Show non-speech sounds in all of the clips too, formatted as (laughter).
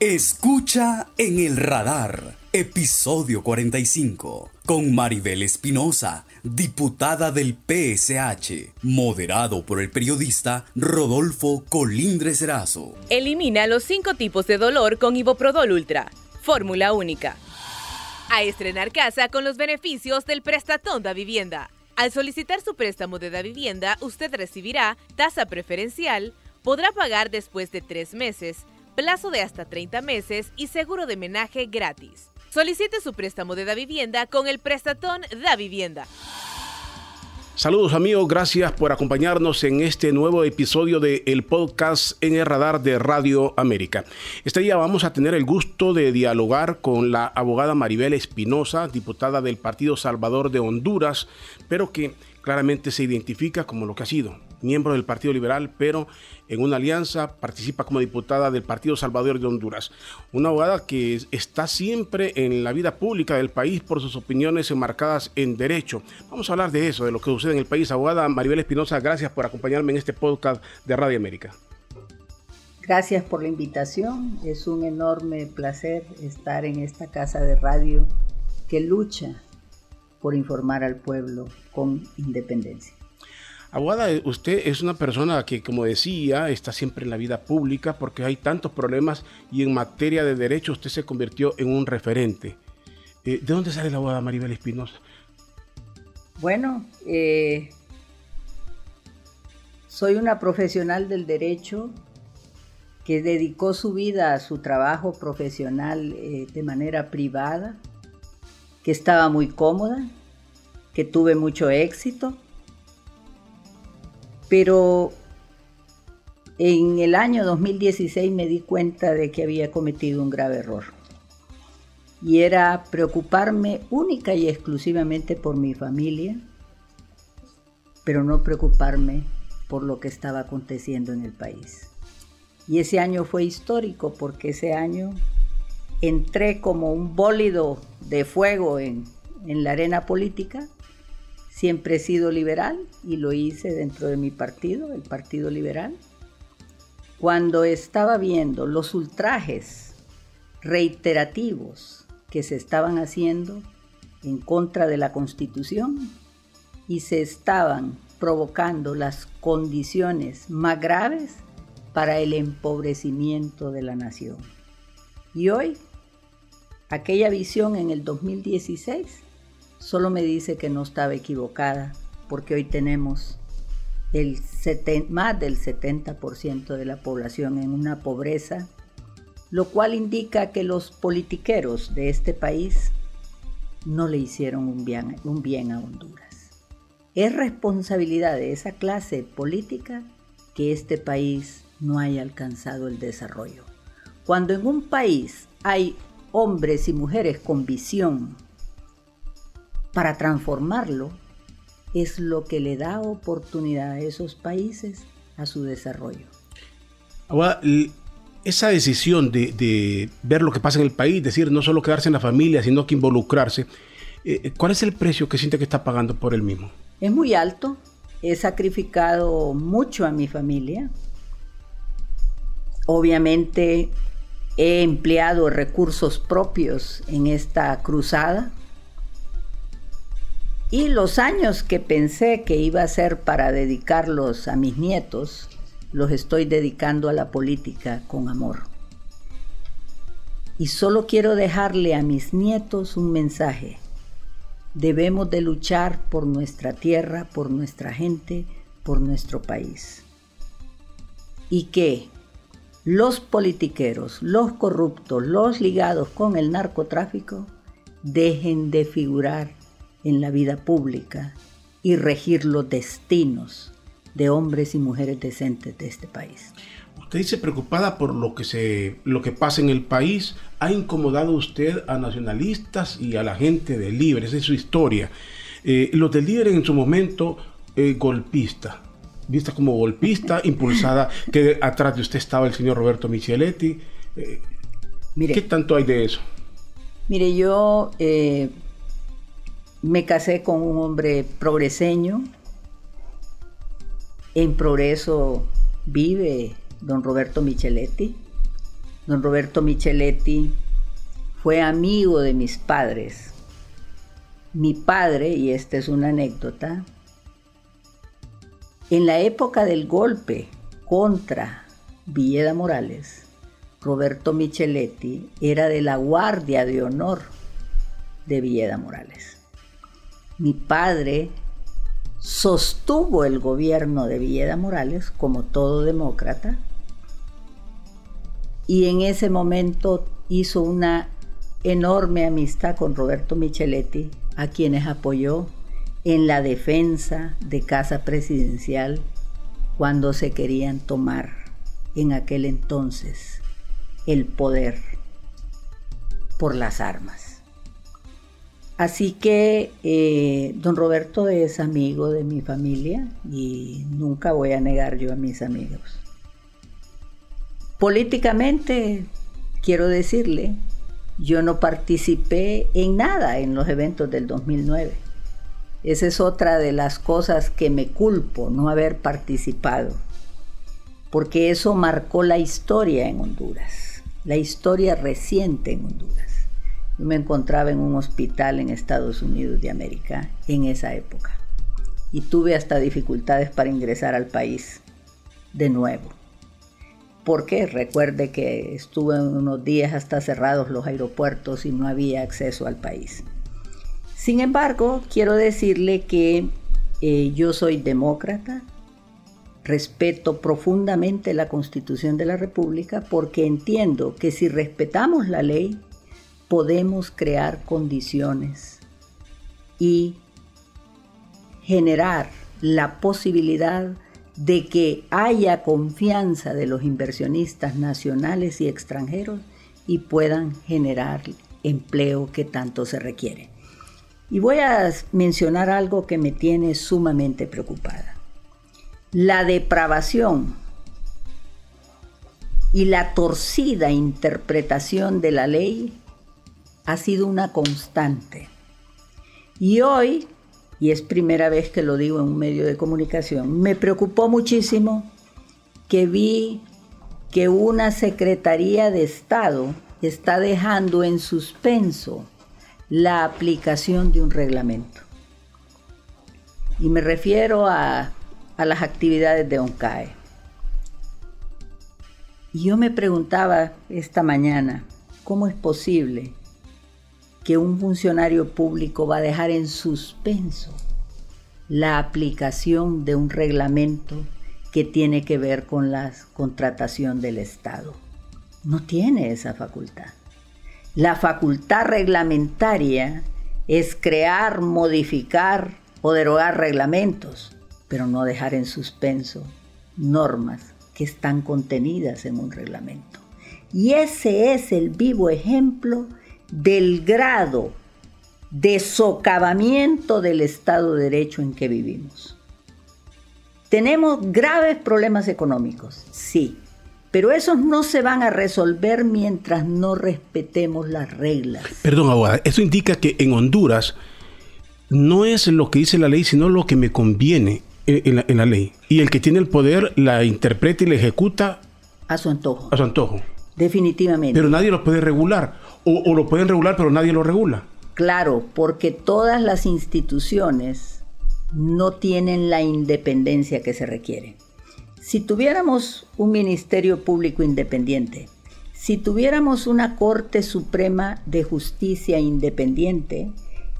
Escucha en el radar, episodio 45, con Maribel Espinosa, diputada del PSH, moderado por el periodista Rodolfo Colindres Erazo. Elimina los cinco tipos de dolor con Iboprodol Ultra, fórmula única. A estrenar casa con los beneficios del Prestatón da Vivienda. Al solicitar su préstamo de da vivienda, usted recibirá tasa preferencial, podrá pagar después de tres meses, plazo de hasta 30 meses y seguro de menaje gratis. Solicite su préstamo de da vivienda con el prestatón da vivienda. Saludos amigos, gracias por acompañarnos en este nuevo episodio de el podcast en el radar de Radio América. Este día vamos a tener el gusto de dialogar con la abogada Maribel Espinosa, diputada del Partido Salvador de Honduras, pero que claramente se identifica como lo que ha sido, miembro del Partido Liberal, pero en una alianza participa como diputada del Partido Salvador de Honduras. Una abogada que está siempre en la vida pública del país por sus opiniones enmarcadas en derecho. Vamos a hablar de eso, de lo que sucede en el país. Abogada Maribel Espinosa, gracias por acompañarme en este podcast de Radio América. Gracias por la invitación. Es un enorme placer estar en esta casa de radio que lucha por informar al pueblo con independencia. Abogada, usted es una persona que, como decía, está siempre en la vida pública porque hay tantos problemas y en materia de derecho usted se convirtió en un referente. Eh, ¿De dónde sale la abogada Maribel Espinosa? Bueno, eh, soy una profesional del derecho que dedicó su vida a su trabajo profesional eh, de manera privada, que estaba muy cómoda, que tuve mucho éxito pero en el año 2016 me di cuenta de que había cometido un grave error. Y era preocuparme única y exclusivamente por mi familia, pero no preocuparme por lo que estaba aconteciendo en el país. Y ese año fue histórico porque ese año entré como un bólido de fuego en, en la arena política Siempre he sido liberal y lo hice dentro de mi partido, el Partido Liberal. Cuando estaba viendo los ultrajes reiterativos que se estaban haciendo en contra de la Constitución y se estaban provocando las condiciones más graves para el empobrecimiento de la nación. Y hoy, aquella visión en el 2016 solo me dice que no estaba equivocada, porque hoy tenemos más del 70% de la población en una pobreza, lo cual indica que los politiqueros de este país no le hicieron un bien a Honduras. Es responsabilidad de esa clase política que este país no haya alcanzado el desarrollo. Cuando en un país hay hombres y mujeres con visión, para transformarlo es lo que le da oportunidad a esos países a su desarrollo. Ahora, esa decisión de, ver lo que pasa en el país, decir no solo quedarse en la familia, sino que involucrarse, eh, eh, ¿cuál es el precio que siente que está pagando por él mismo? Es muy alto. He sacrificado mucho a mi familia. Obviamente he empleado recursos propios en esta cruzada y los años que pensé que iba a ser para dedicarlos a mis nietos, los estoy dedicando a la política con amor. Y solo quiero dejarle a mis nietos un mensaje. Debemos de luchar por nuestra tierra, por nuestra gente, por nuestro país. Y que los politiqueros, los corruptos, los ligados con el narcotráfico, dejen de figurar en la vida pública y regir los destinos de hombres y mujeres decentes de este país. Usted dice preocupada por lo que se lo que pasa en el país. ¿Ha incomodado usted a nacionalistas y a la gente de Libre? Esa es su historia. Eh, los de Libre en su momento eh, golpista, vista como golpista, (laughs) impulsada, que atrás de usted estaba el señor Roberto Micheletti. Eh, ¿Qué tanto hay de eso? Mire, yo me casé con un hombre progreseño. En progreso vive don Roberto Micheletti. Don Roberto Micheletti fue amigo de mis padres. Mi padre, y esta es una anécdota, en la época del golpe contra Villeda Morales, Roberto Micheletti era de la Guardia de Honor de Villeda Morales. Mi padre sostuvo el gobierno de Villeda Morales como todo demócrata y en ese momento hizo una enorme amistad con Roberto Micheletti, a quienes apoyó en la defensa de Casa Presidencial cuando se querían tomar en aquel entonces el poder por las armas. Así que eh, don Roberto es amigo de mi familia y nunca voy a negar yo a mis amigos. Políticamente, quiero decirle, yo no participé en nada en los eventos del 2009. Esa es otra de las cosas que me culpo, no haber participado, porque eso marcó la historia en Honduras, la historia reciente en Honduras. Yo me encontraba en un hospital en Estados Unidos de América en esa época y tuve hasta dificultades para ingresar al país de nuevo. Porque recuerde que estuve unos días hasta cerrados los aeropuertos y no había acceso al país. Sin embargo, quiero decirle que eh, yo soy demócrata, respeto profundamente la Constitución de la República porque entiendo que si respetamos la ley, podemos crear condiciones y generar la posibilidad de que haya confianza de los inversionistas nacionales y extranjeros y puedan generar empleo que tanto se requiere. Y voy a mencionar algo que me tiene sumamente preocupada. La depravación y la torcida interpretación de la ley ha sido una constante. Y hoy, y es primera vez que lo digo en un medio de comunicación, me preocupó muchísimo que vi que una Secretaría de Estado está dejando en suspenso la aplicación de un reglamento. Y me refiero a, a las actividades de ONCAE. Y yo me preguntaba esta mañana, ¿cómo es posible que un funcionario público va a dejar en suspenso la aplicación de un reglamento que tiene que ver con la contratación del Estado? No tiene esa facultad. La facultad reglamentaria es crear, modificar o derogar reglamentos, pero no dejar en suspenso normas que están contenidas en un reglamento. Y ese es el vivo ejemplo del grado de socavamiento del Estado de Derecho en que vivimos. Tenemos graves problemas económicos, sí, pero esos no se van a resolver mientras no respetemos las reglas. Perdón, abogada, eso indica que en Honduras no es lo que dice la ley, sino lo que me conviene en la, en la ley. Y el que tiene el poder la interpreta y la ejecuta A su antojo. a su antojo. Definitivamente. Pero nadie lo puede regular. O, lo pueden regular, pero nadie lo regula. Claro, porque todas las instituciones no tienen la independencia que se requiere. Si tuviéramos un Ministerio Público independiente, si tuviéramos una Corte Suprema de Justicia independiente,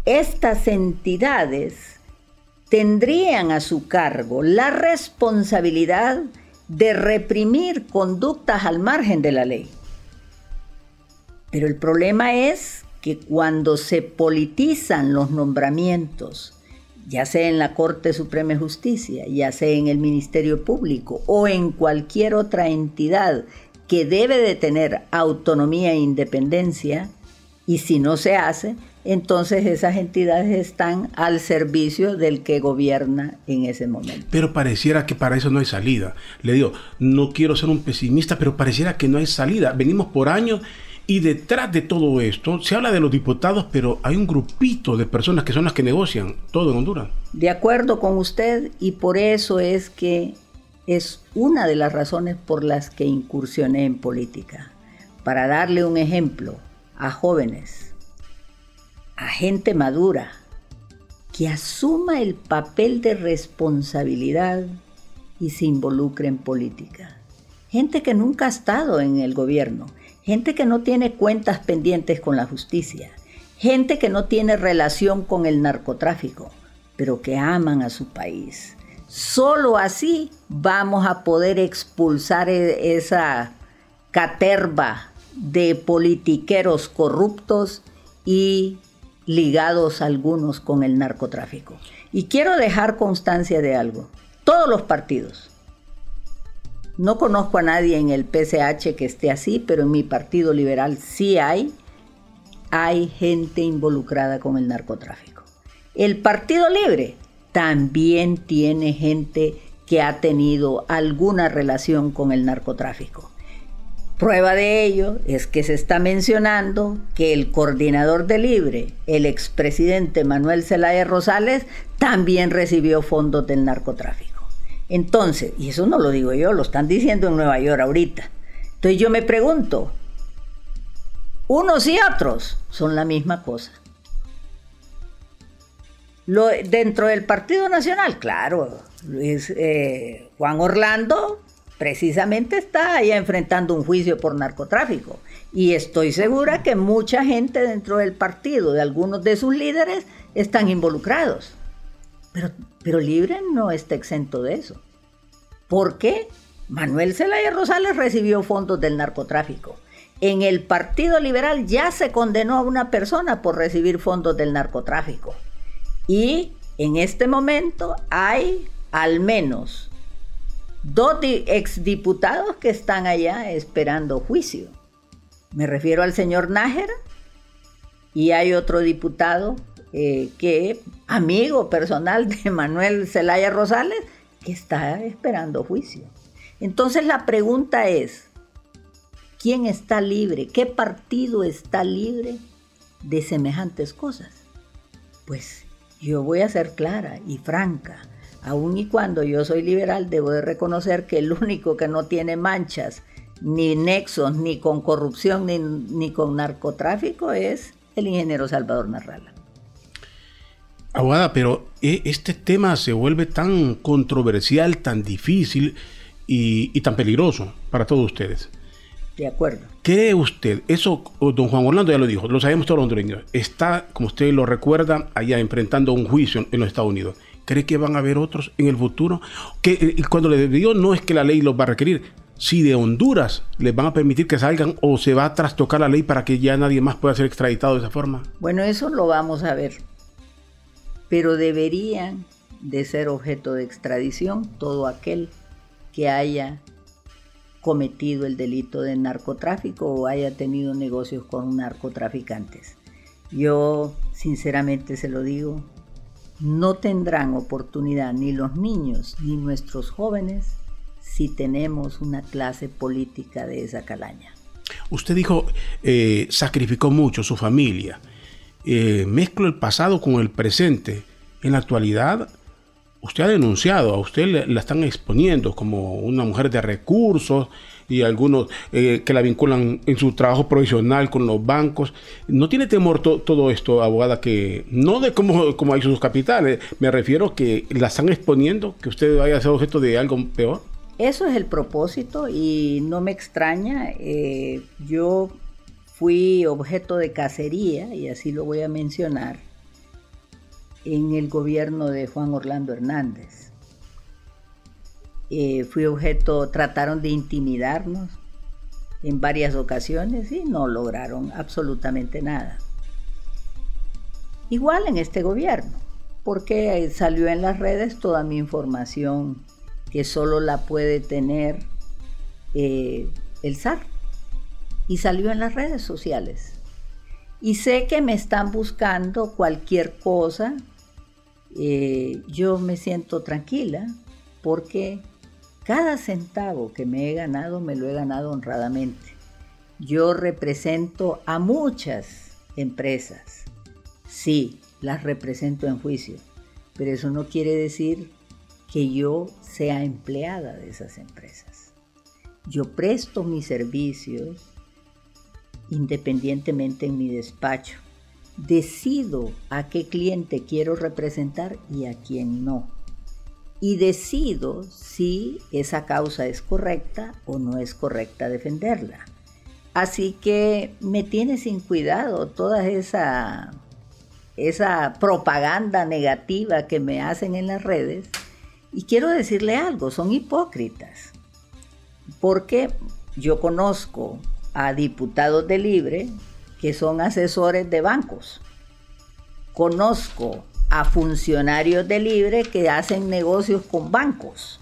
estas entidades tendrían a su cargo la responsabilidad de reprimir conductas al margen de la ley. Pero el problema es que cuando se politizan los nombramientos, ya sea en la Corte Suprema de Justicia, ya sea en el Ministerio Público o en cualquier otra entidad que debe de tener autonomía e independencia, y si no se hace, entonces esas entidades están al servicio del que gobierna en ese momento. Pero pareciera que para eso no hay salida. Le digo, no quiero ser un pesimista, pero pareciera que no hay salida. Venimos por años y detrás de todo esto se habla de los diputados, pero hay un grupito de personas que son las que negocian todo en Honduras. De acuerdo con usted, y por eso es que es una de las razones por las que incursioné en política, para darle un ejemplo a jóvenes, a gente madura, que asuma el papel de responsabilidad y se involucre en política. Gente que nunca ha estado en el gobierno, gente que no tiene cuentas pendientes con la justicia, gente que no tiene relación con el narcotráfico, pero que aman a su país. Solo así vamos a poder expulsar e-, esa caterva de politiqueros corruptos y ligados algunos con el narcotráfico. Y quiero dejar constancia de algo. Todos los partidos. No conozco a nadie en el PCH que esté así, pero en mi partido liberal sí hay. Hay gente involucrada con el narcotráfico. El Partido Libre también tiene gente que ha tenido alguna relación con el narcotráfico. Prueba de ello es que se está mencionando que el coordinador de Libre, el expresidente Manuel Zelaya Rosales, también recibió fondos del narcotráfico. Entonces, y eso no lo digo yo, lo están diciendo en Nueva York ahorita. Entonces yo me pregunto, unos y otros son la misma cosa. Lo, dentro del Partido Nacional, claro, Luis, eh, Juan Orlando precisamente está allá enfrentando un juicio por narcotráfico. Y estoy segura que mucha gente dentro del partido, de algunos de sus líderes, están involucrados. Pero, pero Libre no está exento de eso. ¿Por qué? Manuel Zelaya Rosales recibió fondos del narcotráfico. En el Partido Liberal ya se condenó a una persona por recibir fondos del narcotráfico. Y en este momento hay al menos dos exdiputados que están allá esperando juicio. Me refiero al señor Nájera y hay otro diputado eh, que, amigo personal de (laughs) Manuel Zelaya Rosales, que está esperando juicio. Entonces la pregunta es, ¿quién está libre? ¿Qué partido está libre de semejantes cosas? Pues yo voy a ser clara y franca. Aun y cuando yo soy liberal, debo de reconocer que el único que no tiene manchas, ni nexos, ni con corrupción, ni, con narcotráfico es el ingeniero Salvador Narrala. Abogada, pero eh, este tema se vuelve tan controversial, tan difícil y, y tan peligroso para todos ustedes. De acuerdo. ¿Cree usted, eso don Juan Orlando ya lo dijo, lo sabemos todos los hondureños, está, como usted lo recuerda, allá enfrentando un juicio en los Estados Unidos? ¿Cree que van a haber otros en el futuro? Que eh, cuando le digo no es que la ley los va a requerir, si de Honduras les van a permitir que salgan o se va a trastocar la ley para que ya nadie más pueda ser extraditado de esa forma. Bueno, eso lo vamos a ver. Pero deberían de ser objeto de extradición todo aquel que haya cometido el delito de narcotráfico o haya tenido negocios con narcotraficantes. Yo sinceramente se lo digo, no tendrán oportunidad ni los niños ni nuestros jóvenes si tenemos una clase política de esa calaña. Usted dijo, eh, sacrificó mucho su familia. Eh, mezclo el pasado con el presente. En la actualidad, usted ha denunciado, a usted la están exponiendo como una mujer de recursos y algunos eh, que la vinculan en su trabajo profesional con los bancos. ¿No tiene temor todo esto, abogada, que no de cómo, cómo hay sus capitales, me refiero que la están exponiendo, que usted vaya a ser objeto de algo peor? Eso es el propósito y no me extraña. Eh, yo fui objeto de cacería, y así lo voy a mencionar, en el gobierno de Juan Orlando Hernández. Eh, fui objeto, trataron de intimidarnos en varias ocasiones y no lograron absolutamente nada. Igual en este gobierno, porque salió en las redes toda mi información que solo la puede tener eh, el SAR. Y salió en las redes sociales. Y sé que me están buscando cualquier cosa eh, yo me siento tranquila porque cada centavo que me he ganado me lo he ganado honradamente. Yo represento a muchas empresas. Sí, las represento en juicio, pero eso no quiere decir que yo sea empleada de esas empresas. Yo presto mis servicios independientemente en mi despacho. Decido a qué cliente quiero representar y a quién no. Y decido si esa causa es correcta o no es correcta defenderla. Así que me tiene sin cuidado toda esa, esa propaganda negativa que me hacen en las redes. Y quiero decirle algo, son hipócritas. Porque yo conozco a diputados de Libre que son asesores de bancos. Conozco a funcionarios de Libre que hacen negocios con bancos.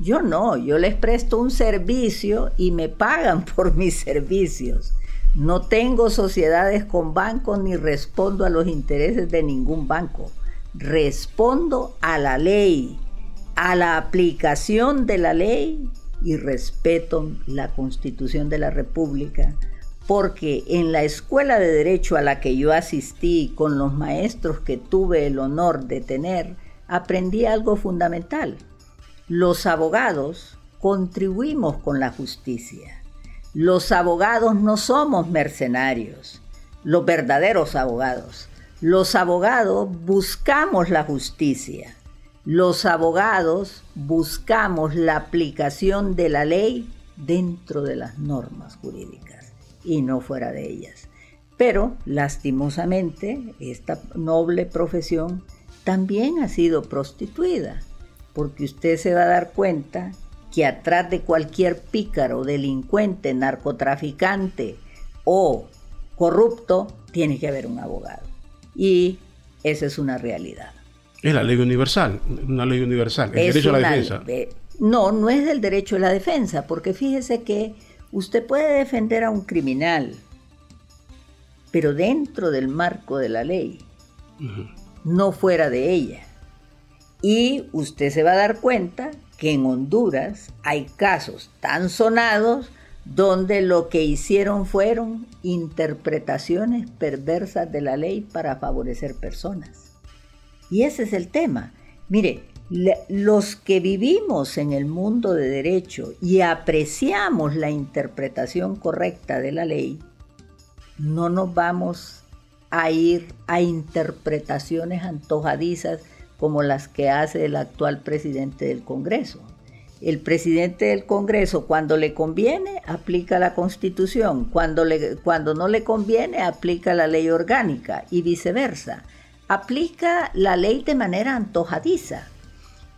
Yo no, yo les presto un servicio y me pagan (laughs) por mis servicios. No tengo sociedades con bancos ni respondo a los intereses de ningún banco. Respondo a la ley, a la aplicación de la ley y respeto la Constitución de la República, porque en la escuela de derecho a la que yo asistí con los maestros que tuve el honor de tener, aprendí algo fundamental. Los abogados contribuimos con la justicia. Los abogados no somos mercenarios, los verdaderos abogados. Los abogados buscamos la justicia. Los abogados buscamos la aplicación de la ley dentro de las normas jurídicas y no fuera de ellas. Pero, lastimosamente, esta noble profesión también ha sido prostituida, porque usted se va a dar cuenta que atrás de cualquier pícaro, delincuente, narcotraficante o corrupto, tiene que haber un abogado. Y esa es una realidad. Es la ley universal, una ley universal, el derecho a la defensa. no, no es el derecho a la defensa, porque fíjese que usted puede defender a un criminal, pero dentro del marco de la ley, no fuera de ella. Y usted se va a dar cuenta que en Honduras hay casos tan sonados donde lo que hicieron fueron interpretaciones perversas de la ley para favorecer personas. Y ese es el tema. Mire, los que vivimos en el mundo de derecho y apreciamos la interpretación correcta de la ley, no nos vamos a ir a interpretaciones antojadizas como las que hace el actual presidente del Congreso. El presidente del Congreso cuando le conviene aplica la constitución, cuando, le, cuando no le conviene aplica la ley orgánica y viceversa aplica la ley de manera antojadiza.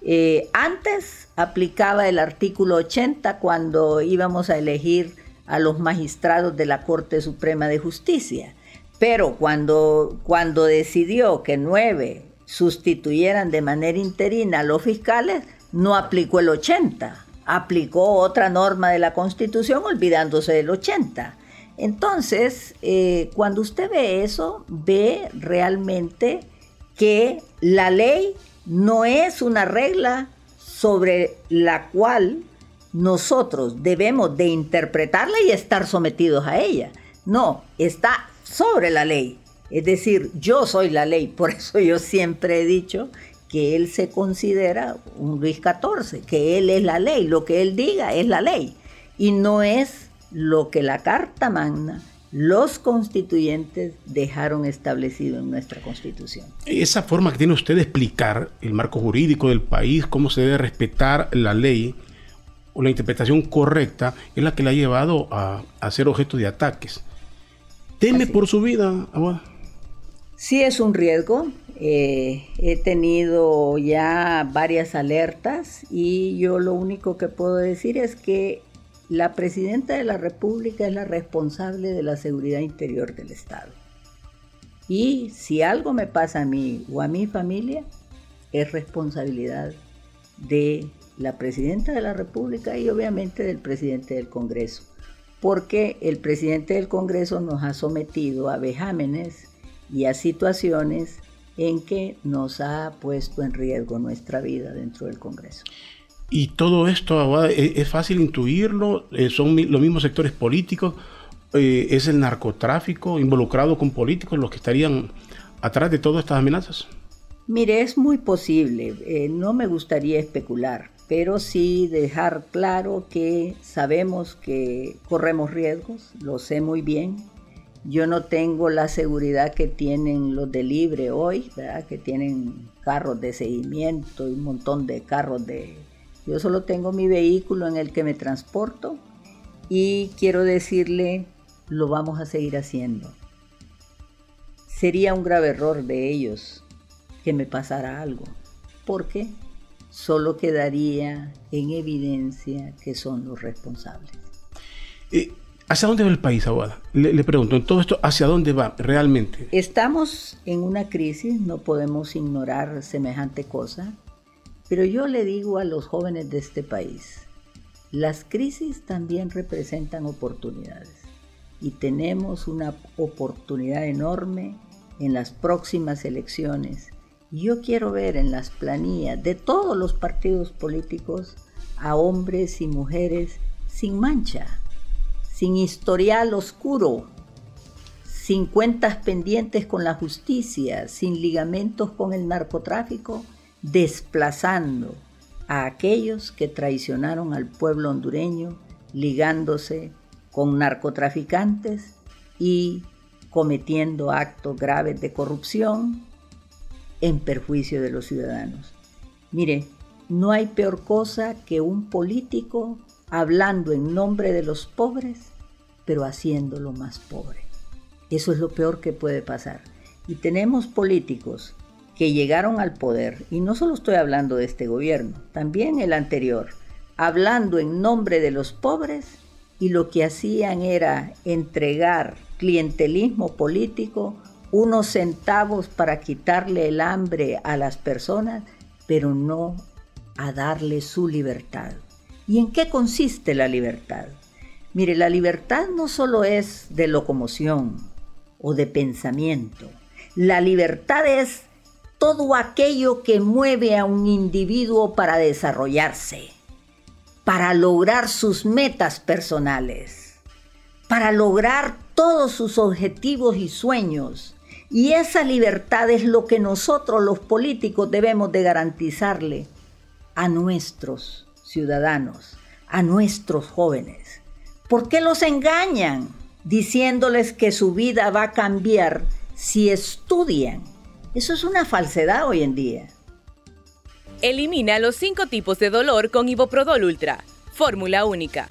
Eh, antes aplicaba el artículo 80 cuando íbamos a elegir a los magistrados de la Corte Suprema de Justicia, pero cuando, cuando decidió que nueve sustituyeran de manera interina a los fiscales, no aplicó el 80, aplicó otra norma de la Constitución olvidándose del 80. Entonces, eh, cuando usted ve eso, ve realmente que la ley no es una regla sobre la cual nosotros debemos de interpretarla y estar sometidos a ella. No, está sobre la ley. Es decir, yo soy la ley. Por eso yo siempre he dicho que él se considera un Luis XIV, que él es la ley. Lo que él diga es la ley. Y no es lo que la Carta Magna, los constituyentes dejaron establecido en nuestra Constitución. Esa forma que tiene usted de explicar el marco jurídico del país, cómo se debe respetar la ley o la interpretación correcta, es la que le ha llevado a, ser objeto de ataques. ¿Teme por su vida, abogada? Sí es un riesgo. Eh, he tenido ya varias alertas y yo lo único que puedo decir es que la presidenta de la República es la responsable de la seguridad interior del Estado. Y si algo me pasa a mí o a mi familia, es responsabilidad de la presidenta de la República y obviamente del presidente del Congreso, porque el presidente del Congreso nos ha sometido a vejámenes y a situaciones en que nos ha puesto en riesgo nuestra vida dentro del Congreso. Y todo esto e, es fácil intuirlo, eh, son los mismos sectores políticos, eh, es el narcotráfico involucrado con políticos los que estarían atrás de todas estas amenazas. Mire, es muy posible, eh, no me gustaría especular, pero sí dejar claro que sabemos que corremos riesgos, lo sé muy bien. Yo no tengo la seguridad que tienen los de Libre hoy, que tienen carros de seguimiento y un montón de carros de... Yo solo tengo mi vehículo en el que me transporto y quiero decirle, lo vamos a seguir haciendo. Sería un grave error de ellos que me pasara algo, porque solo quedaría en evidencia que son los responsables. Eh, ¿Hacia dónde va el país, Aguada? Le, le, pregunto, en todo esto, ¿hacia dónde va realmente? Estamos en una crisis, no podemos ignorar semejante cosa, pero yo le digo a los jóvenes de este país, las crisis también representan oportunidades. Y tenemos una oportunidad enorme en las próximas elecciones. Yo quiero ver en las planillas de todos los partidos políticos a hombres y mujeres sin mancha, sin historial oscuro, sin cuentas pendientes con la justicia, sin ligamentos con el narcotráfico, desplazando a aquellos que traicionaron al pueblo hondureño, ligándose con narcotraficantes y cometiendo actos graves de corrupción, en perjuicio de los ciudadanos. Mire, no hay peor cosa que un político hablando en nombre de los pobres, pero haciéndolo más pobre. Eso es lo peor que puede pasar. Y tenemos políticos que llegaron al poder, y no solo estoy hablando de este gobierno, también el anterior, hablando en nombre de los pobres, y lo que hacían era entregar clientelismo político unos centavos para quitarle el hambre a las personas, pero no a darle su libertad. ¿Y en qué consiste la libertad? Mire, la libertad no solo es de locomoción o de pensamiento. La libertad es todo aquello que mueve a un individuo para desarrollarse, para lograr sus metas personales, para lograr todos sus objetivos y sueños y esa libertad es lo que nosotros los políticos debemos de garantizarle a nuestros ciudadanos, a nuestros jóvenes. ¿Por qué los engañan diciéndoles que su vida va a cambiar si estudian? Eso es una falsedad hoy en día. Elimina los cinco tipos de dolor con Iboprodol Ultra. Fórmula única.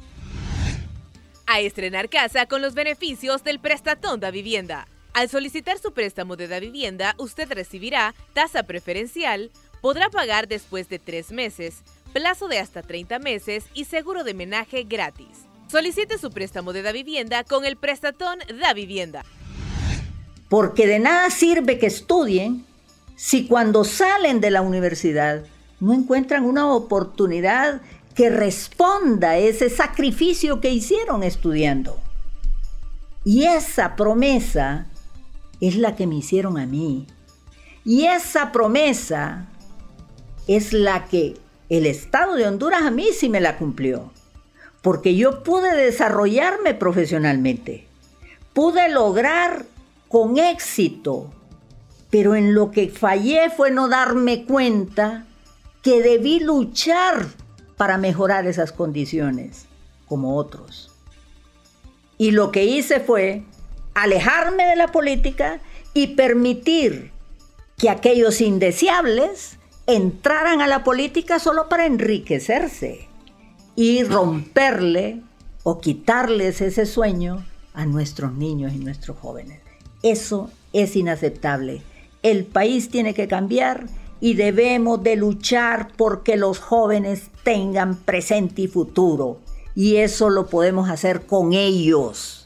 A estrenar casa con los beneficios del Prestatón de Vivienda. Al solicitar su préstamo de la vivienda, usted recibirá tasa preferencial, podrá pagar después de tres meses, plazo de hasta 30 meses y seguro de menaje gratis. Solicite su préstamo de la vivienda con el prestatón Da Vivienda. Porque de nada sirve que estudien si cuando salen de la universidad no encuentran una oportunidad que responda a ese sacrificio que hicieron estudiando. Y esa promesa es la que me hicieron a mí. Y esa promesa es la que el Estado de Honduras a mí sí me la cumplió. Porque yo pude desarrollarme profesionalmente. Pude lograr con éxito. Pero en lo que fallé fue no darme cuenta que debí luchar para mejorar esas condiciones como otros. Y lo que hice fue alejarme de la política y permitir que aquellos indeseables entraran a la política solo para enriquecerse y romperle o quitarles ese sueño a nuestros niños y nuestros jóvenes. Eso es inaceptable. El país tiene que cambiar y debemos de luchar porque los jóvenes tengan presente y futuro. Y eso lo podemos hacer con ellos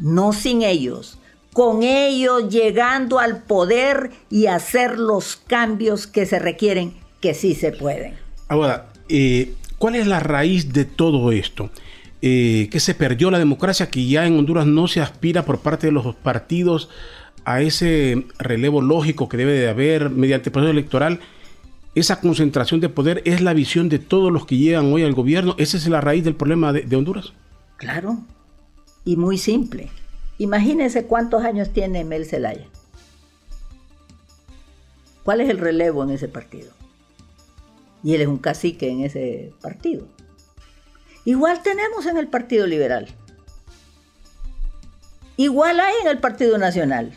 no sin ellos, con ellos llegando al poder y hacer los cambios que se requieren, que sí se pueden. Ahora, eh, ¿cuál es la raíz de todo esto? Eh, que se perdió la democracia, que ya en Honduras no se aspira por parte de los partidos a ese relevo lógico que debe de haber mediante el proceso electoral. Esa concentración de poder es la visión de todos los que llegan hoy al gobierno. ¿Esa es la raíz del problema de Honduras? Claro, y muy simple. Imagínense cuántos años tiene Mel Zelaya. ¿Cuál es el relevo en ese partido? y él es un cacique en ese partido. Igual tenemos en el Partido Liberal. Igual hay en el Partido Nacional.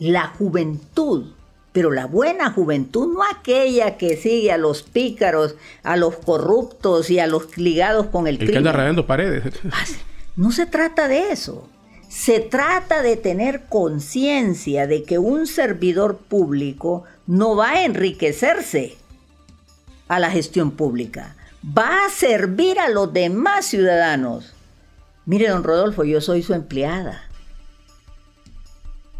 La juventud, pero la buena juventud, no aquella que sigue a los pícaros, a los corruptos y a los ligados con el, el que anda rayando paredes. Ah, no se trata de eso. Se trata de tener conciencia de que un servidor público no va a enriquecerse a la gestión pública, va a servir a los demás ciudadanos. Mire, don Rodolfo, yo soy su empleada.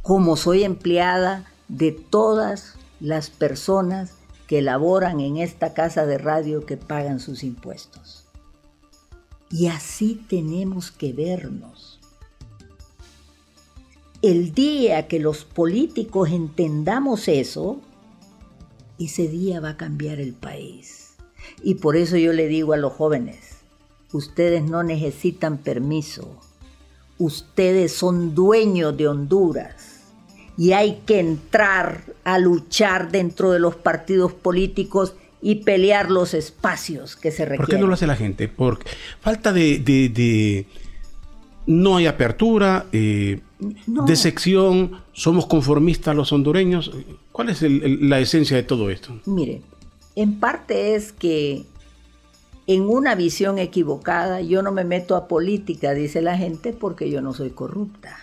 Como soy empleada de todas las personas que laboran en esta casa de radio que pagan sus impuestos. Y así tenemos que vernos. El día que los políticos entendamos eso, ese día va a cambiar el país. Y por eso yo le digo a los jóvenes, Ustedes no necesitan permiso. Ustedes son dueños de Honduras. Y hay que entrar a luchar dentro de los partidos políticos y pelear los espacios que se requieren. ¿Por qué no lo hace la gente? Por falta de... No hay apertura, eh, de sección, somos conformistas los hondureños. ¿Cuál es la esencia de todo esto? Mire, en parte es que en una visión equivocada, yo no me meto a política, dice la gente, porque yo no soy corrupta.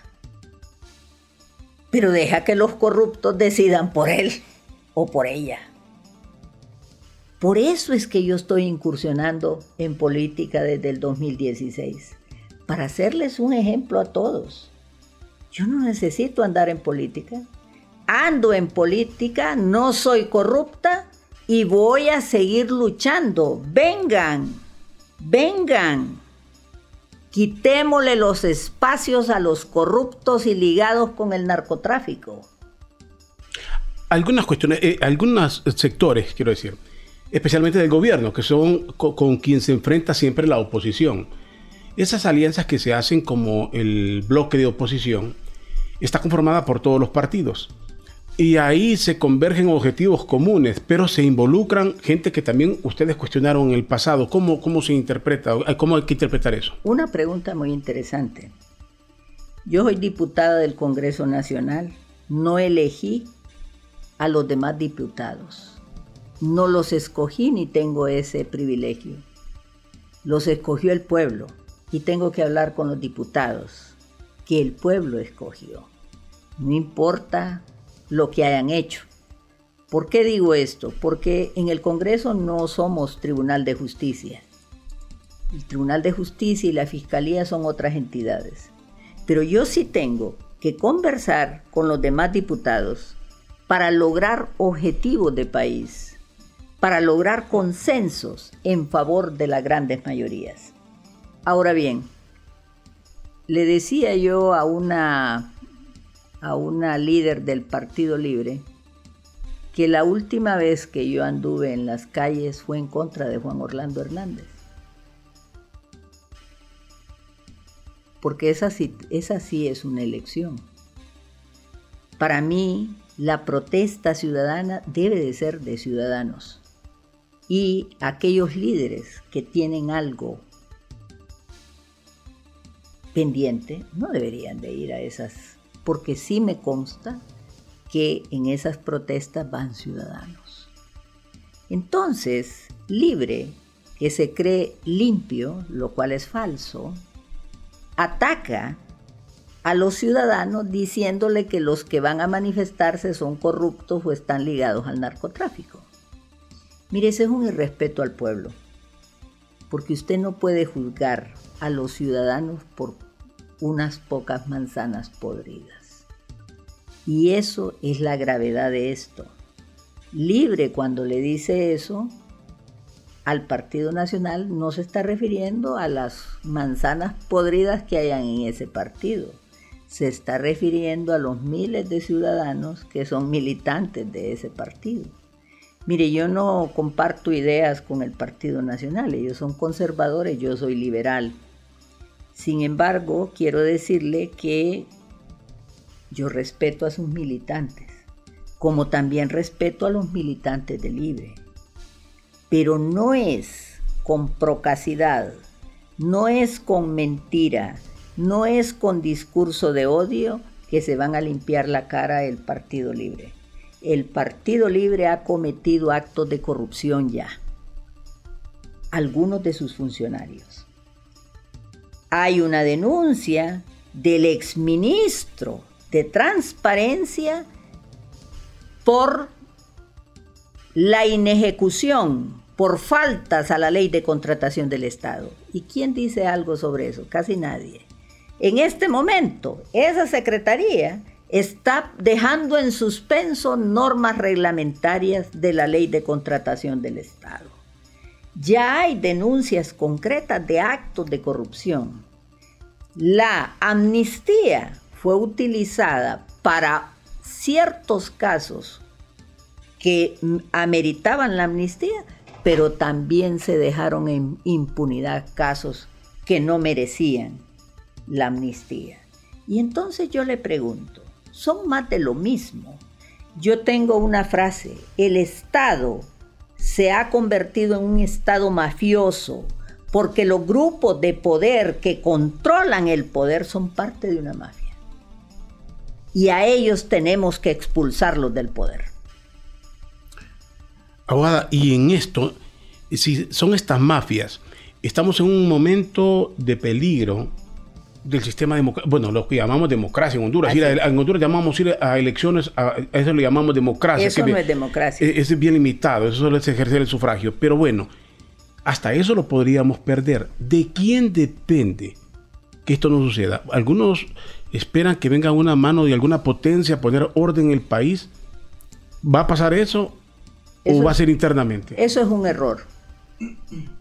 Pero deja que los corruptos decidan por él o por ella. Por eso es que yo estoy incursionando en política desde el 2016, para hacerles un ejemplo a todos. Yo no necesito andar en política. Ando en política, no soy corrupta y voy a seguir luchando. Vengan, vengan. Quitémosle los espacios a los corruptos y ligados con el narcotráfico. Algunas cuestiones, eh, algunos sectores, quiero decir, especialmente del gobierno, que son con quien se enfrenta siempre la oposición. Esas alianzas que se hacen como el bloque de oposición está conformada por todos los partidos y ahí se convergen objetivos comunes, pero se involucran gente que también ustedes cuestionaron en el pasado. ¿Cómo, cómo se interpreta? ¿Cómo hay que interpretar eso? Una pregunta muy interesante. Yo soy diputada del Congreso Nacional, no elegí a los demás diputados, no los escogí ni tengo ese privilegio. Los escogió el pueblo y tengo que hablar con los diputados que el pueblo escogió. No importa lo que hayan hecho. ¿Por qué digo esto? Porque en el Congreso no somos Tribunal de Justicia. El Tribunal de Justicia y la Fiscalía son otras entidades. Pero yo sí tengo que conversar con los demás diputados para lograr objetivos de país, para lograr consensos en favor de las grandes mayorías. Ahora bien, le decía yo a una a una líder del Partido Libre que la última vez que yo anduve en las calles fue en contra de Juan Orlando Hernández. Porque esa sí, esa sí es una elección. Para mí, la protesta ciudadana debe de ser de ciudadanos. Y aquellos líderes que tienen algo pendiente no deberían de ir a esas porque sí me consta que en esas protestas van ciudadanos. Entonces, libre, que se cree limpio, lo cual es falso, ataca a los ciudadanos diciéndole que los que van a manifestarse son corruptos o están ligados al narcotráfico. Mire, ese es un irrespeto al pueblo, porque usted no puede juzgar a los ciudadanos por unas pocas manzanas podridas. Y eso es la gravedad de esto. Libre cuando le dice eso al Partido Nacional no se está refiriendo a las manzanas podridas que hayan en ese partido. Se está refiriendo a los miles de ciudadanos que son militantes de ese partido. Mire, yo no comparto ideas con el Partido Nacional, ellos son conservadores, yo soy liberal. Sin embargo, quiero decirle que yo respeto a sus militantes, como también respeto a los militantes de Libre. pero no es con procacidad, no es con mentira, no es con discurso de odio que se van a limpiar la cara el Partido Libre. El Partido Libre ha cometido actos de corrupción ya. Algunos de sus funcionarios. Hay una denuncia del exministro de Transparencia por la inejecución, por faltas a la ley de contratación del Estado. ¿Y quién dice algo sobre eso? Casi nadie. En este momento, esa Secretaría está dejando en suspenso normas reglamentarias de la ley de contratación del Estado. Ya hay denuncias concretas de actos de corrupción. La amnistía fue utilizada para ciertos casos que ameritaban la amnistía, pero también se dejaron en impunidad casos que no merecían la amnistía. Y entonces yo le pregunto, son más de lo mismo. Yo tengo una frase, el Estado se ha convertido en un Estado mafioso porque los grupos de poder que controlan el poder son parte de una mafia. Y a ellos tenemos que expulsarlos del poder. Abogada, y en esto, si son estas mafias, estamos en un momento de peligro del sistema democrático, bueno, lo que llamamos democracia en Honduras. en Honduras llamamos ir a elecciones, a, eso lo llamamos democracia. Eso no es democracia. Es, es, bien limitado, eso solo es ejercer el sufragio. Pero bueno, hasta eso lo podríamos perder. ¿De quién depende que esto no suceda? Algunos esperan que venga una mano de alguna potencia a poner orden en el país. ¿Va a pasar eso, o va a ser internamente? Eso es un error.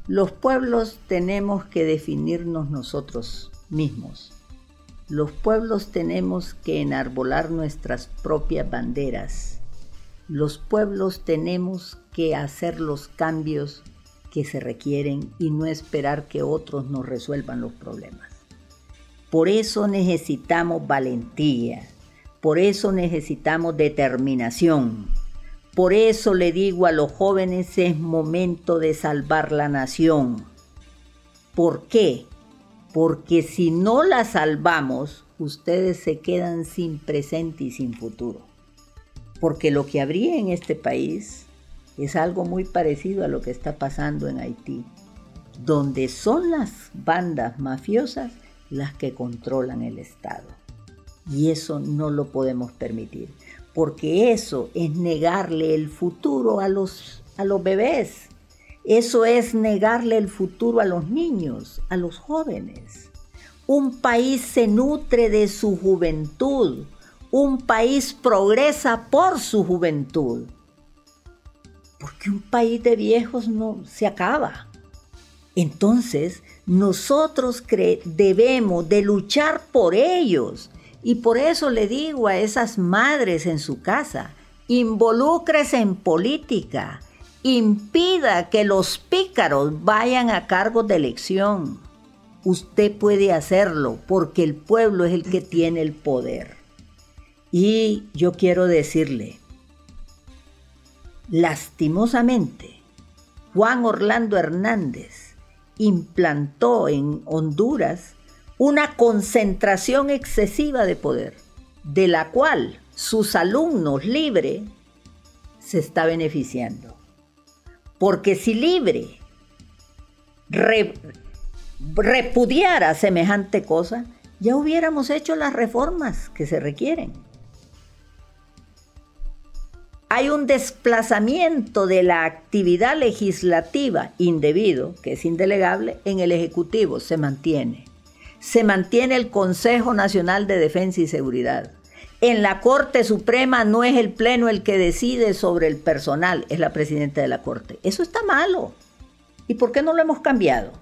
Los pueblos tenemos que definirnos nosotros mismos. Los pueblos tenemos que enarbolar nuestras propias banderas. Los pueblos tenemos que hacer los cambios que se requieren y no esperar que otros nos resuelvan los problemas. Por eso necesitamos valentía, por eso necesitamos determinación, por eso le digo a los jóvenes es momento de salvar la nación. ¿Por qué? Porque si no la salvamos, ustedes se quedan sin presente y sin futuro. Porque lo que habría en este país es algo muy parecido a lo que está pasando en Haití, donde son las bandas mafiosas las que controlan el Estado. Y eso no lo podemos permitir, porque eso es negarle el futuro a los, a los bebés. Eso es negarle el futuro a los niños, a los jóvenes. Un país se nutre de su juventud. Un país progresa por su juventud. Porque un país de viejos no se acaba. Entonces, nosotros debemos de luchar por ellos. Y por eso le digo a esas madres en su casa, involúcrese en política, impida que los pícaros vayan a cargo de elección. Usted puede hacerlo porque el pueblo es el que tiene el poder. Y yo quiero decirle, Lastimosamente, Juan Orlando Hernández implantó en Honduras una concentración excesiva de poder, de la cual sus alumnos Libre se está beneficiando. Porque si Libre repudiara semejante cosa, ya hubiéramos hecho las reformas que se requieren hay un desplazamiento de la actividad legislativa indebido, que es indelegable, en el Ejecutivo, se mantiene. Se mantiene el Consejo Nacional de Defensa y Seguridad. En la Corte Suprema no es el Pleno el que decide sobre el personal, es la Presidenta de la Corte. Eso está malo. ¿Y por qué no lo hemos cambiado?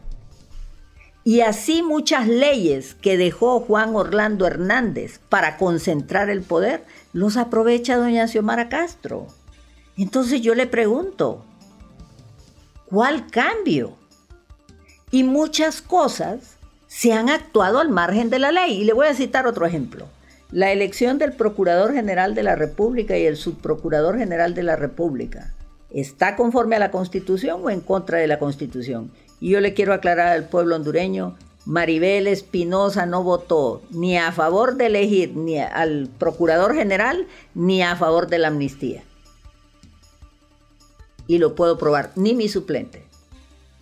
Y así muchas leyes que dejó Juan Orlando Hernández para concentrar el poder, los aprovecha doña Xiomara Castro. Entonces yo le pregunto, ¿cuál cambio? Y muchas cosas se han actuado al margen de la ley. Y le voy a citar otro ejemplo. La elección del Procurador General de la República y el Subprocurador General de la República ¿Está conforme a la Constitución o en contra de la Constitución? Y yo le quiero aclarar al pueblo hondureño, Maribel Espinosa no votó ni a favor de elegir ni al Procurador General ni a favor de la amnistía. Y lo puedo probar, ni mi suplente.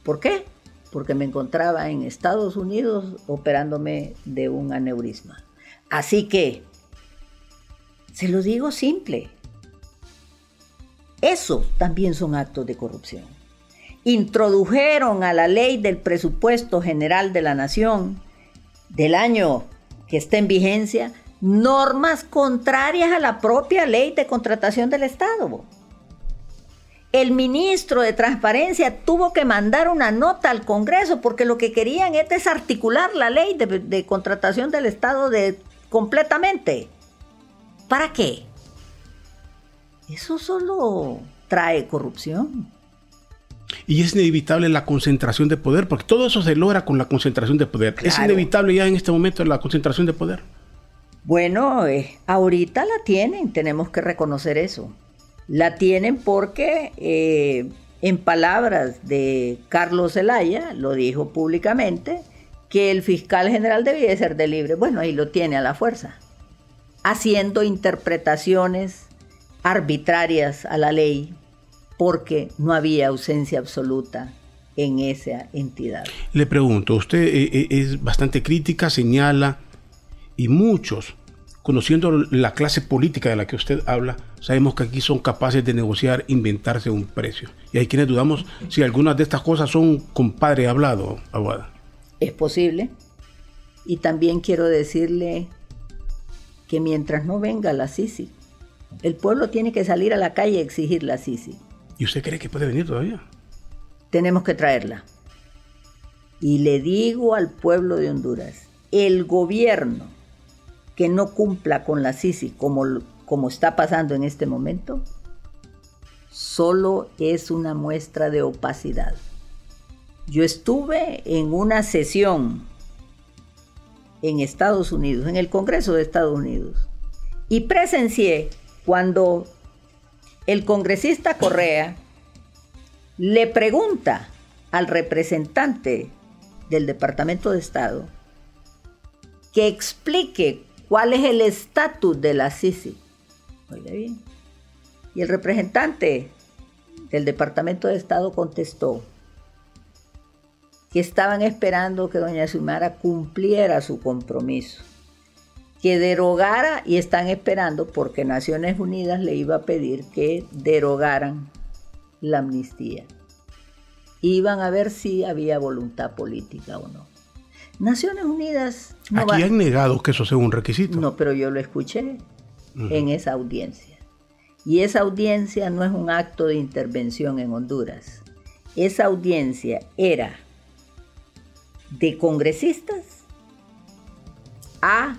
¿Por qué? Porque me encontraba en Estados Unidos operándome de un aneurisma. Así que, se lo digo simple, eso también son actos de corrupción. Introdujeron a la ley del presupuesto general de la nación del año que está en vigencia normas contrarias a la propia ley de contratación del Estado. El ministro de Transparencia tuvo que mandar una nota al Congreso porque lo que querían es desarticular la ley de, contratación del Estado de, completamente. ¿Para qué? Eso solo trae corrupción. Y es inevitable la concentración de poder, porque todo eso se logra con la concentración de poder. Es inevitable ya en este momento la concentración de poder. Bueno, eh, ahorita la tienen, tenemos que reconocer eso. La tienen porque, eh, en palabras de Carlos Zelaya, lo dijo públicamente, que el fiscal general debía ser de libre. Bueno, ahí lo tiene a la fuerza, haciendo interpretaciones arbitrarias a la ley porque no había ausencia absoluta en esa entidad. Le pregunto, usted eh, eh, es bastante crítica, señala, y muchos, conociendo la clase política de la que usted habla, sabemos que aquí son capaces de negociar, inventarse un precio. Y hay quienes dudamos si algunas de estas cosas son compadre hablado, Aguada. Es posible. Y también quiero decirle que mientras no venga la Sisi, el pueblo tiene que salir a la calle a exigir la Sisi. ¿Y usted cree que puede venir todavía? Tenemos que traerla. Y le digo al pueblo de Honduras, el gobierno que no cumpla con la Sisi como, como está pasando en este momento, solo es una muestra de opacidad. Yo estuve en una sesión en Estados Unidos, en el Congreso de Estados Unidos, y presencié cuando el congresista Correa le pregunta al representante del Departamento de Estado que explique cuál es el estatus de la Sisi. Oiga bien. Y el representante del Departamento de Estado contestó que estaban esperando que doña Sumara cumpliera su compromiso que derogara y están esperando porque Naciones Unidas le iba a pedir que derogaran la amnistía. Iban a ver si había voluntad política o no. Naciones Unidas... Aquí han negado que eso sea un requisito. No, pero yo lo escuché en esa audiencia. Y esa audiencia no es un acto de intervención en Honduras. Esa audiencia era de congresistas a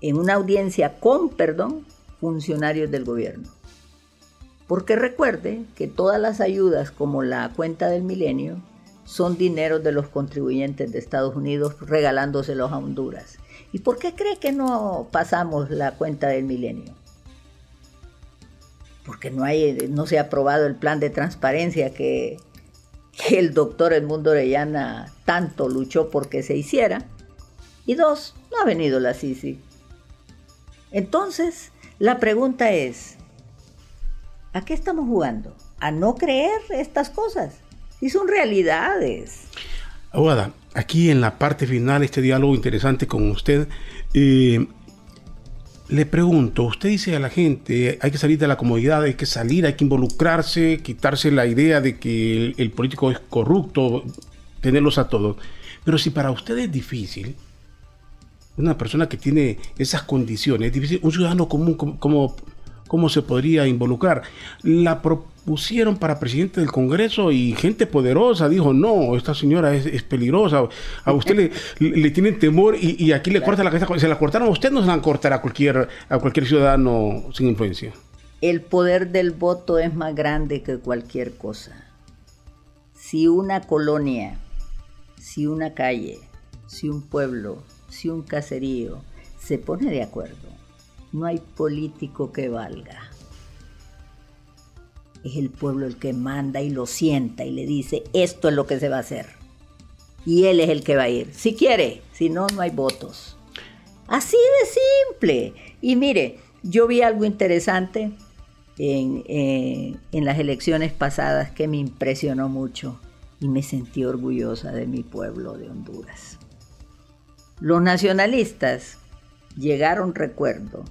en una audiencia con, perdón, funcionarios del gobierno. Porque recuerde que todas las ayudas como la cuenta del milenio son dineros de los contribuyentes de Estados Unidos regalándoselos a Honduras. ¿Y por qué cree que no pasamos la cuenta del milenio? Porque no, hay, no se ha aprobado el plan de transparencia que, que el doctor Edmundo Orellana tanto luchó porque se hiciera. Y dos, no ha venido la Sisi. Entonces, la pregunta es, ¿a qué estamos jugando? ¿A no creer estas cosas? Y son realidades. Aguada, aquí en la parte final, este diálogo interesante con usted, eh, le pregunto, usted dice a la gente, hay que salir de la comodidad, hay que salir, hay que involucrarse, quitarse la idea de que el político es corrupto, tenerlos a todos. Pero si para usted es difícil, una persona que tiene esas condiciones, difícil, un ciudadano común, ¿cómo, cómo se podría involucrar? La propusieron para presidente del Congreso y gente poderosa dijo, no, esta señora es, peligrosa, a usted le, le, tienen temor y, aquí le corta la cabeza, se la cortaron a usted, no se la cortar a cualquier, a cualquier ciudadano sin influencia. El poder del voto es más grande que cualquier cosa. Si una colonia, si una calle, si un pueblo si un caserío se pone de acuerdo, no hay político que valga. Es el pueblo el que manda y lo sienta y le dice, esto es lo que se va a hacer. Y él es el que va a ir, si quiere, si no, no hay votos. Así de simple. Y mire, yo vi algo interesante en, eh, las elecciones pasadas que me impresionó mucho y me sentí orgullosa de mi pueblo de Honduras. Los nacionalistas llegaron, recuerdo,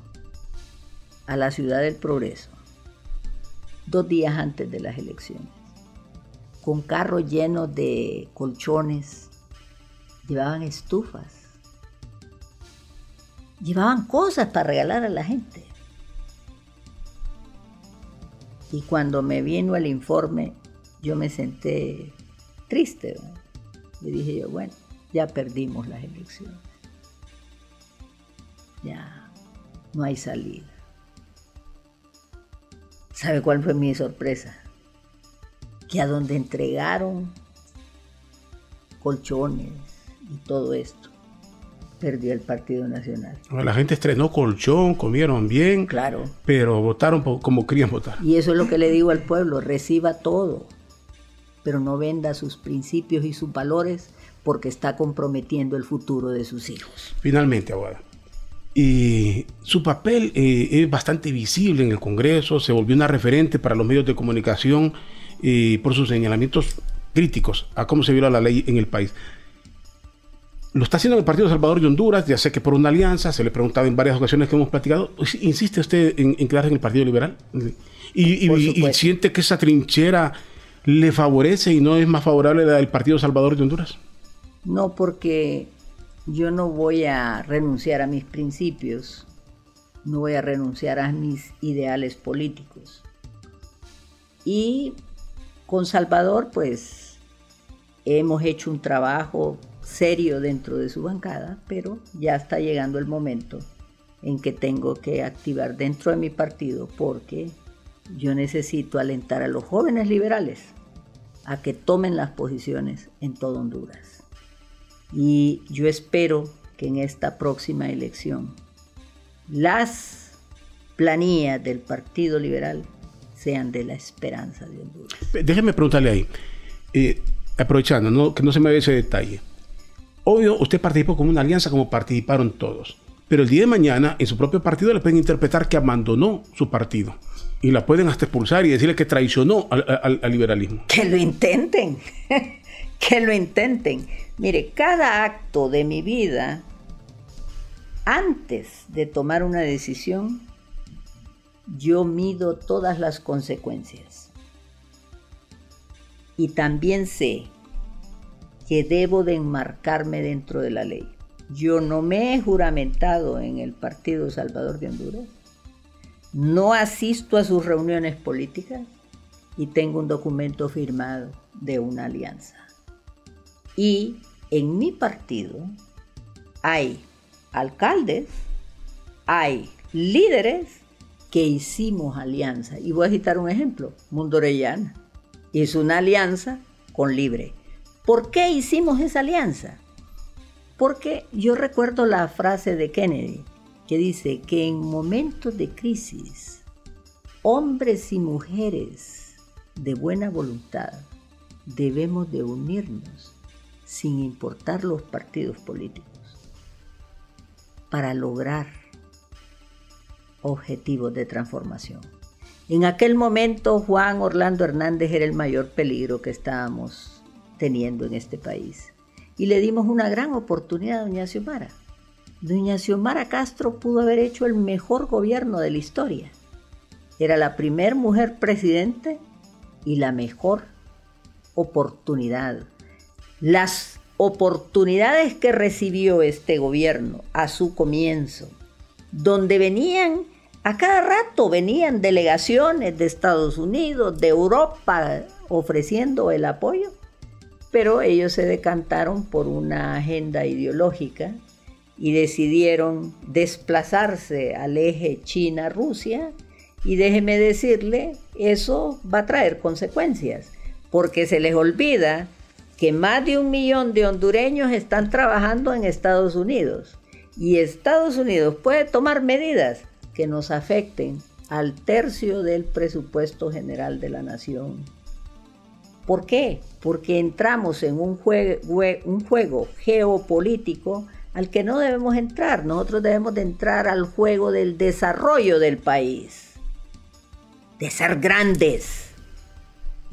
a la ciudad del progreso dos días antes de las elecciones, con carros llenos de colchones, llevaban estufas, llevaban cosas para regalar a la gente. Y cuando me vino el informe, yo me senté triste. Le dije yo, bueno, ya perdimos las elecciones. Ya no hay salida. ¿Sabe cuál fue mi sorpresa? Que a donde entregaron colchones y todo esto, perdió el Partido Nacional. La gente estrenó colchón, comieron bien, claro. pero votaron como querían votar. Y eso es lo que le digo al pueblo, reciba todo pero no venda sus principios y sus valores porque está comprometiendo el futuro de sus hijos. Finalmente, abogada. Y su papel eh, es bastante visible en el Congreso, se volvió una referente para los medios de comunicación eh, por sus señalamientos críticos a cómo se viola la ley en el país. Lo está haciendo en el Partido Salvador de Honduras, ya sé que por una alianza, se le preguntaba en varias ocasiones que hemos platicado, ¿insiste usted en, quedarse en el Partido Liberal? Y, y siente que esa trinchera le favorece y no es más favorable la del Partido Salvador de Honduras? No, porque yo no voy a renunciar a mis principios, no voy a renunciar a mis ideales políticos. Y con Salvador, pues, hemos hecho un trabajo serio dentro de su bancada, pero ya está llegando el momento en que tengo que activar dentro de mi partido porque yo necesito alentar a los jóvenes liberales a que tomen las posiciones en todo Honduras. Y yo espero que en esta próxima elección las planillas del Partido Liberal sean de la esperanza de Honduras. Déjeme preguntarle ahí, eh, aprovechando, que no se me ve ese detalle. Obvio, usted participó con una alianza como participaron todos, pero el día de mañana en su propio partido le pueden interpretar que abandonó su partido y la pueden hasta expulsar y decirle que traicionó al, liberalismo. Que lo intenten, (laughs) que lo intenten. Mire, cada acto de mi vida, antes de tomar una decisión, yo mido todas las consecuencias. Y también sé que debo de enmarcarme dentro de la ley. Yo no me he juramentado en el Partido Salvador de Honduras no asisto a sus reuniones políticas y tengo un documento firmado de una alianza. Y en mi partido hay alcaldes, hay líderes que hicimos alianza. Y voy a citar un ejemplo. Mundo Orellana hizo una alianza con Libre. ¿Por qué hicimos esa alianza? Porque yo recuerdo la frase de Kennedy que dice que en momentos de crisis, hombres y mujeres de buena voluntad debemos de unirnos sin importar los partidos políticos para lograr objetivos de transformación. En aquel momento Juan Orlando Hernández era el mayor peligro que estábamos teniendo en este país y le dimos una gran oportunidad a doña Xiomara Doña Xiomara Castro pudo haber hecho el mejor gobierno de la historia. Era la primer mujer presidente y la mejor oportunidad. Las oportunidades que recibió este gobierno a su comienzo, donde venían, a cada rato venían delegaciones de Estados Unidos, de Europa, ofreciendo el apoyo, pero ellos se decantaron por una agenda ideológica y decidieron desplazarse al eje China-Rusia y déjeme decirle, eso va a traer consecuencias, porque se les olvida que más de un millón de hondureños están trabajando en Estados Unidos y Estados Unidos puede tomar medidas que nos afecten al tercio del presupuesto general de la nación. ¿Por qué? Porque entramos en un un juego geopolítico al que no debemos entrar. Nosotros debemos de entrar al juego del desarrollo del país, de ser grandes.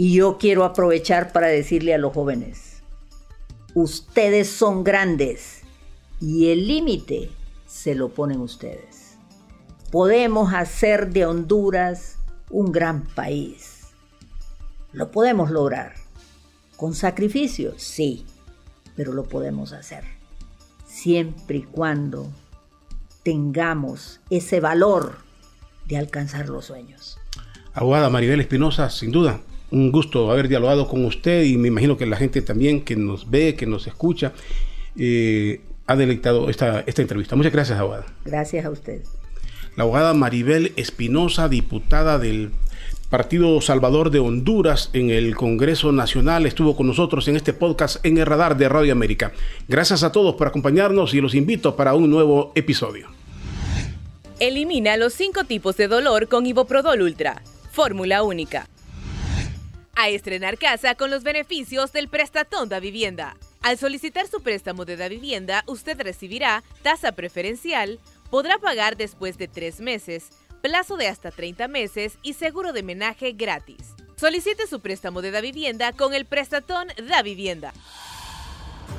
Y yo quiero aprovechar para decirle a los jóvenes, ustedes son grandes y el límite se lo ponen ustedes. Podemos hacer de Honduras un gran país. Lo podemos lograr. ¿Con sacrificio? Sí, pero lo podemos hacer. Siempre y cuando tengamos ese valor de alcanzar los sueños. Abogada Maribel Espinosa, sin duda, un gusto haber dialogado con usted y me imagino que la gente también que nos ve, que nos escucha, eh, ha deleitado esta, esta entrevista. Muchas gracias, abogada. Gracias a usted. La abogada Maribel Espinosa, diputada del Partido Salvador de Honduras en el Congreso Nacional, estuvo con nosotros en este podcast en el radar de Radio América. Gracias a todos por acompañarnos y los invito para un nuevo episodio. Elimina los cinco tipos de dolor con Iboprodol Ultra. Fórmula única a estrenar casa con los beneficios del Prestatón da Vivienda. Al solicitar su préstamo de da vivienda, usted recibirá tasa preferencial, podrá pagar después de tres meses, plazo de hasta 30 meses y seguro de menaje gratis. Solicite su préstamo de da vivienda con el Prestatón da Vivienda.